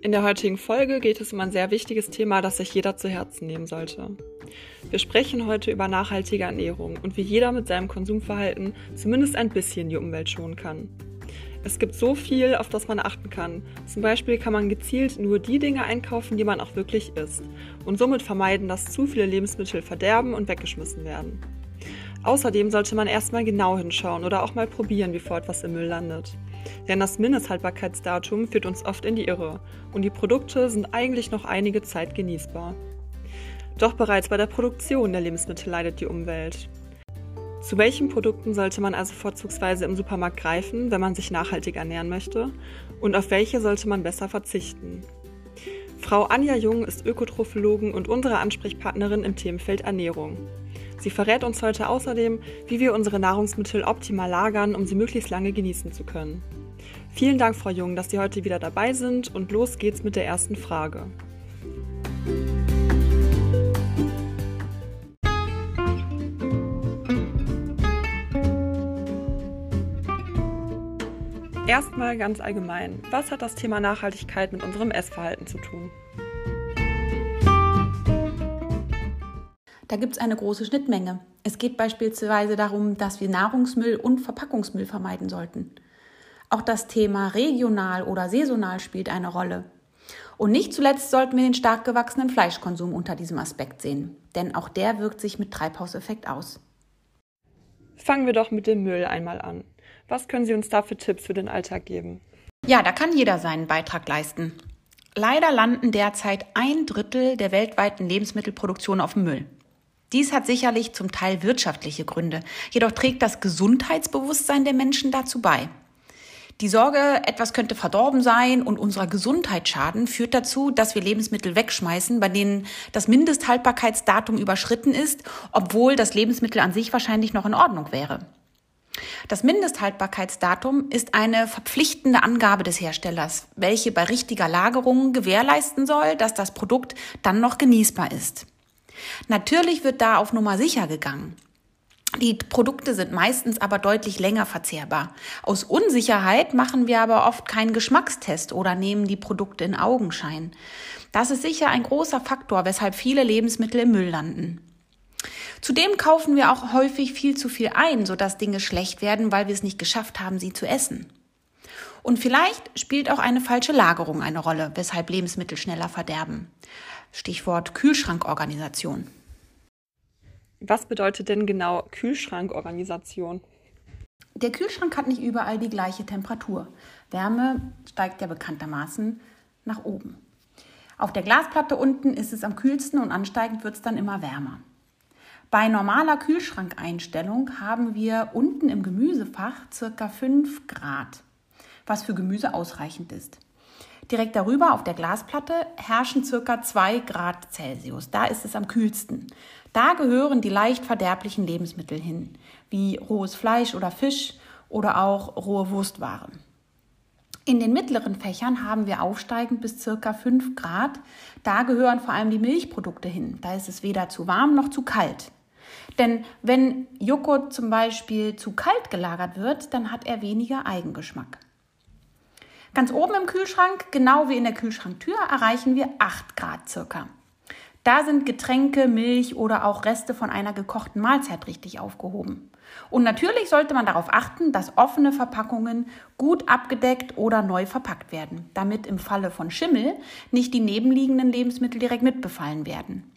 In der heutigen Folge geht es um ein sehr wichtiges Thema, das sich jeder zu Herzen nehmen sollte. Wir sprechen heute über nachhaltige Ernährung und wie jeder mit seinem Konsumverhalten zumindest ein bisschen die Umwelt schonen kann. Es gibt so viel, auf das man achten kann. Zum Beispiel kann man gezielt nur die Dinge einkaufen, die man auch wirklich isst und somit vermeiden, dass zu viele Lebensmittel verderben und weggeschmissen werden. Außerdem sollte man erstmal genau hinschauen oder auch mal probieren, bevor etwas im Müll landet. Denn das Mindesthaltbarkeitsdatum führt uns oft in die Irre und die Produkte sind eigentlich noch einige Zeit genießbar. Doch bereits bei der Produktion der Lebensmittel leidet die Umwelt. Zu welchen Produkten sollte man also vorzugsweise im Supermarkt greifen, wenn man sich nachhaltig ernähren möchte? Und auf welche sollte man besser verzichten? Frau Anja Jung ist Ökotrophologin und unsere Ansprechpartnerin im Themenfeld Ernährung. Sie verrät uns heute außerdem, wie wir unsere Nahrungsmittel optimal lagern, um sie möglichst lange genießen zu können. Vielen Dank, Frau Jung, dass Sie heute wieder dabei sind und los geht's mit der ersten Frage. Erstmal ganz allgemein, was hat das Thema Nachhaltigkeit mit unserem Essverhalten zu tun? Da gibt es eine große Schnittmenge. Es geht beispielsweise darum, dass wir Nahrungsmüll und Verpackungsmüll vermeiden sollten. Auch das Thema regional oder saisonal spielt eine Rolle. Und nicht zuletzt sollten wir den stark gewachsenen Fleischkonsum unter diesem Aspekt sehen, denn auch der wirkt sich mit Treibhauseffekt aus. Fangen wir doch mit dem Müll einmal an. Was können Sie uns da für Tipps für den Alltag geben? Ja, da kann jeder seinen Beitrag leisten. Leider landen derzeit ein Drittel der weltweiten Lebensmittelproduktion auf dem Müll. Dies hat sicherlich zum Teil wirtschaftliche Gründe, jedoch trägt das Gesundheitsbewusstsein der Menschen dazu bei. Die Sorge, etwas könnte verdorben sein und unserer Gesundheit schaden, führt dazu, dass wir Lebensmittel wegschmeißen, bei denen das Mindesthaltbarkeitsdatum überschritten ist, obwohl das Lebensmittel an sich wahrscheinlich noch in Ordnung wäre. Das Mindesthaltbarkeitsdatum ist eine verpflichtende Angabe des Herstellers, welche bei richtiger Lagerung gewährleisten soll, dass das Produkt dann noch genießbar ist. Natürlich wird da auf Nummer sicher gegangen. Die Produkte sind meistens aber deutlich länger verzehrbar. Aus Unsicherheit machen wir aber oft keinen Geschmackstest oder nehmen die Produkte in Augenschein. Das ist sicher ein großer Faktor, weshalb viele Lebensmittel im Müll landen. Zudem kaufen wir auch häufig viel zu viel ein, sodass Dinge schlecht werden, weil wir es nicht geschafft haben, sie zu essen. Und vielleicht spielt auch eine falsche Lagerung eine Rolle, weshalb Lebensmittel schneller verderben. Stichwort Kühlschrankorganisation. Was bedeutet denn genau Kühlschrankorganisation? Der Kühlschrank hat nicht überall die gleiche Temperatur. Wärme steigt ja bekanntermaßen nach oben. Auf der Glasplatte unten ist es am kühlsten und ansteigend wird es dann immer wärmer. Bei normaler Kühlschrankeinstellung haben wir unten im Gemüsefach circa 5 Grad, was für Gemüse ausreichend ist. Direkt darüber auf der Glasplatte herrschen circa 2 Grad Celsius. Da ist es am kühlsten. Da gehören die leicht verderblichen Lebensmittel hin, wie rohes Fleisch oder Fisch oder auch rohe Wurstwaren. In den mittleren Fächern haben wir aufsteigend bis circa 5 Grad. Da gehören vor allem die Milchprodukte hin. Da ist es weder zu warm noch zu kalt. Denn wenn Joghurt zum Beispiel zu kalt gelagert wird, dann hat er weniger Eigengeschmack. Ganz oben im Kühlschrank, genau wie in der Kühlschranktür, erreichen wir 8 Grad circa. Da sind Getränke, Milch oder auch Reste von einer gekochten Mahlzeit richtig aufgehoben. Und natürlich sollte man darauf achten, dass offene Verpackungen gut abgedeckt oder neu verpackt werden, damit im Falle von Schimmel nicht die nebenliegenden Lebensmittel direkt mitbefallen werden.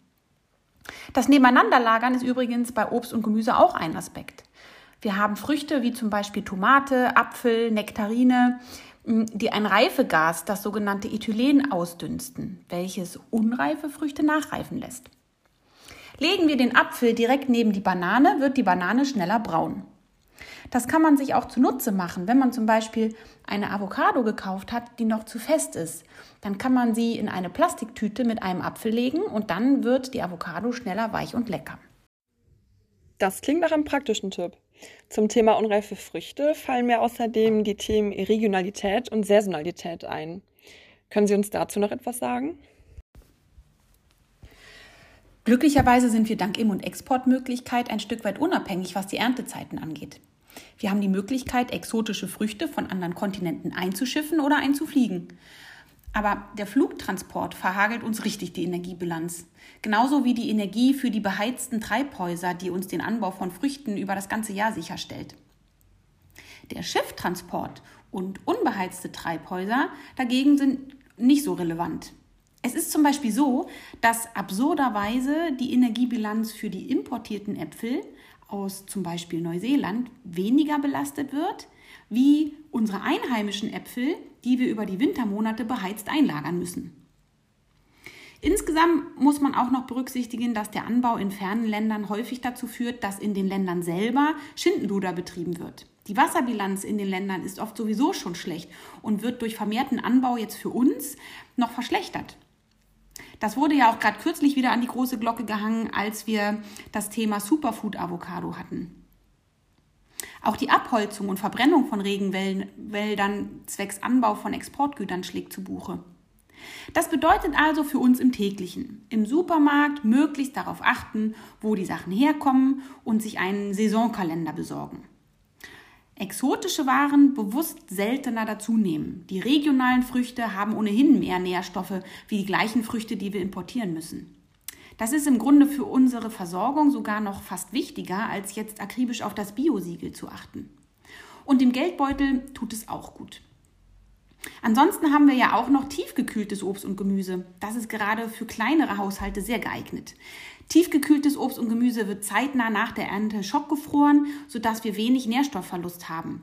Das Nebeneinanderlagern ist übrigens bei Obst und Gemüse auch ein Aspekt. Wir haben Früchte wie zum Beispiel Tomate, Apfel, Nektarine, die ein Reifegas, das sogenannte Ethylen, ausdünsten, welches unreife Früchte nachreifen lässt. Legen wir den Apfel direkt neben die Banane, wird die Banane schneller braun. Das kann man sich auch zunutze machen, wenn man zum Beispiel eine Avocado gekauft hat, die noch zu fest ist. Dann kann man sie in eine Plastiktüte mit einem Apfel legen und dann wird die Avocado schneller weich und lecker. Das klingt nach einem praktischen Tipp. Zum Thema unreife Früchte fallen mir außerdem die Themen Regionalität und Saisonalität ein. Können Sie uns dazu noch etwas sagen? Glücklicherweise sind wir dank Im- und Exportmöglichkeit ein Stück weit unabhängig, was die Erntezeiten angeht. Wir haben die Möglichkeit, exotische Früchte von anderen Kontinenten einzuschiffen oder einzufliegen. Aber der Flugtransport verhagelt uns richtig die Energiebilanz. Genauso wie die Energie für die beheizten Treibhäuser, die uns den Anbau von Früchten über das ganze Jahr sicherstellt. Der Schifftransport und unbeheizte Treibhäuser dagegen sind nicht so relevant. Es ist zum Beispiel so, dass absurderweise die Energiebilanz für die importierten Äpfel aus zum Beispiel Neuseeland weniger belastet wird, wie unsere einheimischen Äpfel, die wir über die Wintermonate beheizt einlagern müssen. Insgesamt muss man auch noch berücksichtigen, dass der Anbau in fernen Ländern häufig dazu führt, dass in den Ländern selber Schindenluder betrieben wird. Die Wasserbilanz in den Ländern ist oft sowieso schon schlecht und wird durch vermehrten Anbau jetzt für uns noch verschlechtert. Das wurde ja auch gerade kürzlich wieder an die große Glocke gehangen, als wir das Thema Superfood Avocado hatten. Auch die Abholzung und Verbrennung von Regenwäldern zwecks Anbau von Exportgütern schlägt zu Buche. Das bedeutet also für uns im täglichen, im Supermarkt möglichst darauf achten, wo die Sachen herkommen und sich einen Saisonkalender besorgen. Exotische Waren bewusst seltener dazunehmen. Die regionalen Früchte haben ohnehin mehr Nährstoffe wie die gleichen Früchte, die wir importieren müssen. Das ist im Grunde für unsere Versorgung sogar noch fast wichtiger, als jetzt akribisch auf das Biosiegel zu achten. Und dem Geldbeutel tut es auch gut. Ansonsten haben wir ja auch noch tiefgekühltes Obst und Gemüse. Das ist gerade für kleinere Haushalte sehr geeignet. Tiefgekühltes Obst und Gemüse wird zeitnah nach der Ernte schockgefroren, sodass wir wenig Nährstoffverlust haben.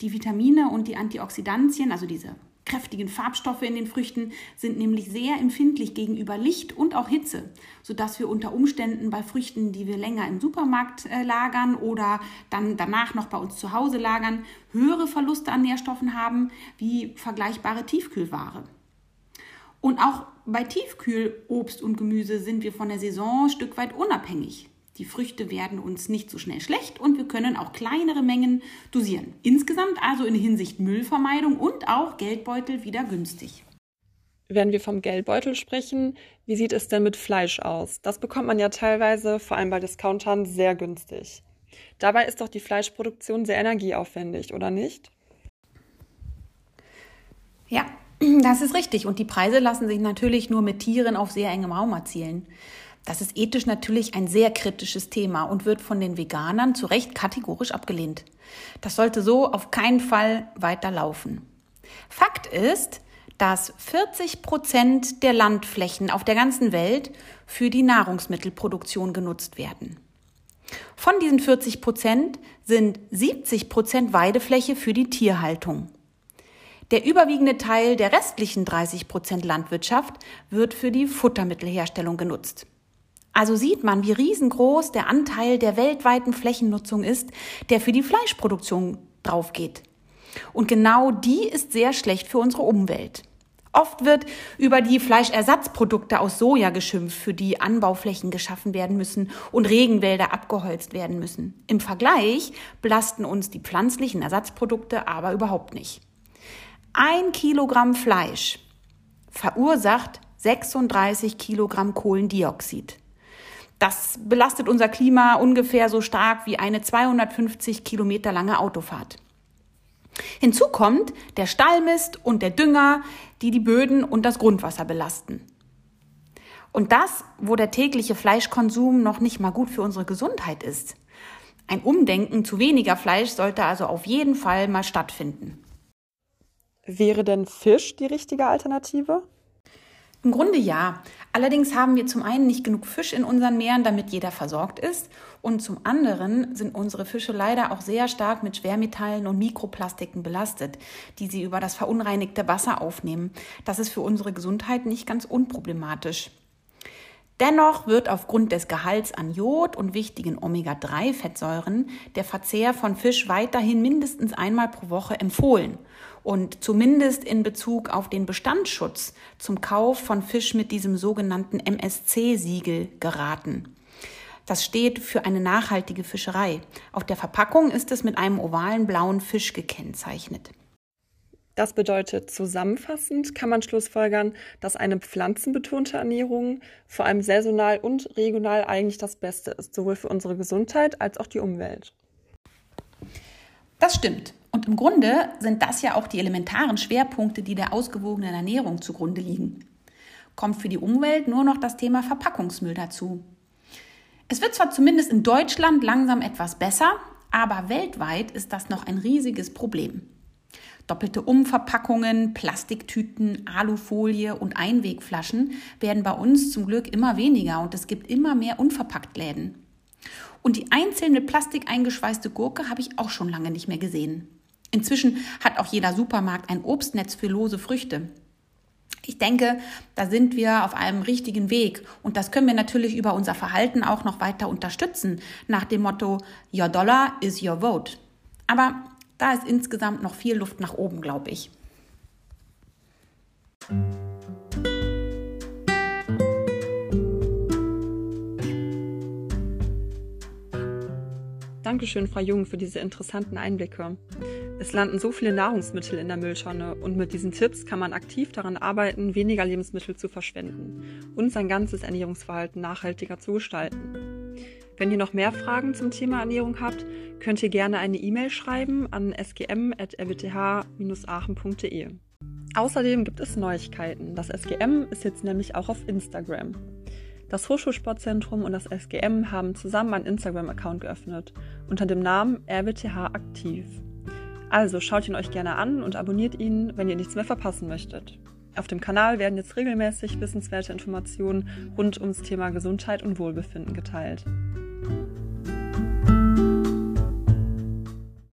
Die Vitamine und die Antioxidantien, also diese kräftigen Farbstoffe in den Früchten sind nämlich sehr empfindlich gegenüber Licht und auch Hitze, sodass wir unter Umständen bei Früchten, die wir länger im Supermarkt äh, lagern oder dann danach noch bei uns zu Hause lagern, höhere Verluste an Nährstoffen haben wie vergleichbare Tiefkühlware. Und auch bei Tiefkühlobst und Gemüse sind wir von der Saison ein Stück weit unabhängig. Die Früchte werden uns nicht so schnell schlecht und wir können auch kleinere Mengen dosieren. Insgesamt also in Hinsicht Müllvermeidung und auch Geldbeutel wieder günstig. Wenn wir vom Geldbeutel sprechen, wie sieht es denn mit Fleisch aus? Das bekommt man ja teilweise, vor allem bei Discountern, sehr günstig. Dabei ist doch die Fleischproduktion sehr energieaufwendig, oder nicht? Ja, das ist richtig. Und die Preise lassen sich natürlich nur mit Tieren auf sehr engem Raum erzielen. Das ist ethisch natürlich ein sehr kritisches Thema und wird von den Veganern zu Recht kategorisch abgelehnt. Das sollte so auf keinen Fall weiterlaufen. Fakt ist, dass 40 Prozent der Landflächen auf der ganzen Welt für die Nahrungsmittelproduktion genutzt werden. Von diesen 40 Prozent sind 70 Prozent Weidefläche für die Tierhaltung. Der überwiegende Teil der restlichen 30 Prozent Landwirtschaft wird für die Futtermittelherstellung genutzt. Also sieht man, wie riesengroß der Anteil der weltweiten Flächennutzung ist, der für die Fleischproduktion draufgeht. Und genau die ist sehr schlecht für unsere Umwelt. Oft wird über die Fleischersatzprodukte aus Soja geschimpft, für die Anbauflächen geschaffen werden müssen und Regenwälder abgeholzt werden müssen. Im Vergleich belasten uns die pflanzlichen Ersatzprodukte aber überhaupt nicht. Ein Kilogramm Fleisch verursacht 36 Kilogramm Kohlendioxid. Das belastet unser Klima ungefähr so stark wie eine 250 Kilometer lange Autofahrt. Hinzu kommt der Stallmist und der Dünger, die die Böden und das Grundwasser belasten. Und das, wo der tägliche Fleischkonsum noch nicht mal gut für unsere Gesundheit ist. Ein Umdenken zu weniger Fleisch sollte also auf jeden Fall mal stattfinden. Wäre denn Fisch die richtige Alternative? Im Grunde ja. Allerdings haben wir zum einen nicht genug Fisch in unseren Meeren, damit jeder versorgt ist. Und zum anderen sind unsere Fische leider auch sehr stark mit Schwermetallen und Mikroplastiken belastet, die sie über das verunreinigte Wasser aufnehmen. Das ist für unsere Gesundheit nicht ganz unproblematisch. Dennoch wird aufgrund des Gehalts an Jod und wichtigen Omega-3-Fettsäuren der Verzehr von Fisch weiterhin mindestens einmal pro Woche empfohlen und zumindest in Bezug auf den Bestandsschutz zum Kauf von Fisch mit diesem sogenannten MSC-Siegel geraten. Das steht für eine nachhaltige Fischerei. Auf der Verpackung ist es mit einem ovalen blauen Fisch gekennzeichnet. Das bedeutet zusammenfassend kann man schlussfolgern, dass eine pflanzenbetonte Ernährung vor allem saisonal und regional eigentlich das Beste ist, sowohl für unsere Gesundheit als auch die Umwelt. Das stimmt. Und im Grunde sind das ja auch die elementaren Schwerpunkte, die der ausgewogenen Ernährung zugrunde liegen. Kommt für die Umwelt nur noch das Thema Verpackungsmüll dazu. Es wird zwar zumindest in Deutschland langsam etwas besser, aber weltweit ist das noch ein riesiges Problem. Doppelte Umverpackungen, Plastiktüten, Alufolie und Einwegflaschen werden bei uns zum Glück immer weniger und es gibt immer mehr Unverpacktläden. Und die einzelne plastikeingeschweißte Gurke habe ich auch schon lange nicht mehr gesehen. Inzwischen hat auch jeder Supermarkt ein Obstnetz für lose Früchte. Ich denke, da sind wir auf einem richtigen Weg und das können wir natürlich über unser Verhalten auch noch weiter unterstützen, nach dem Motto Your Dollar is your vote. Aber da ist insgesamt noch viel Luft nach oben, glaube ich. Dankeschön, Frau Jung, für diese interessanten Einblicke. Es landen so viele Nahrungsmittel in der Mülltonne und mit diesen Tipps kann man aktiv daran arbeiten, weniger Lebensmittel zu verschwenden und sein ganzes Ernährungsverhalten nachhaltiger zu gestalten. Wenn ihr noch mehr Fragen zum Thema Ernährung habt, könnt ihr gerne eine E-Mail schreiben an sgm.rwth-aachen.de. Außerdem gibt es Neuigkeiten. Das SGM ist jetzt nämlich auch auf Instagram. Das Hochschulsportzentrum und das SGM haben zusammen einen Instagram-Account geöffnet unter dem Namen RWTH aktiv. Also schaut ihn euch gerne an und abonniert ihn, wenn ihr nichts mehr verpassen möchtet. Auf dem Kanal werden jetzt regelmäßig wissenswerte Informationen rund ums Thema Gesundheit und Wohlbefinden geteilt.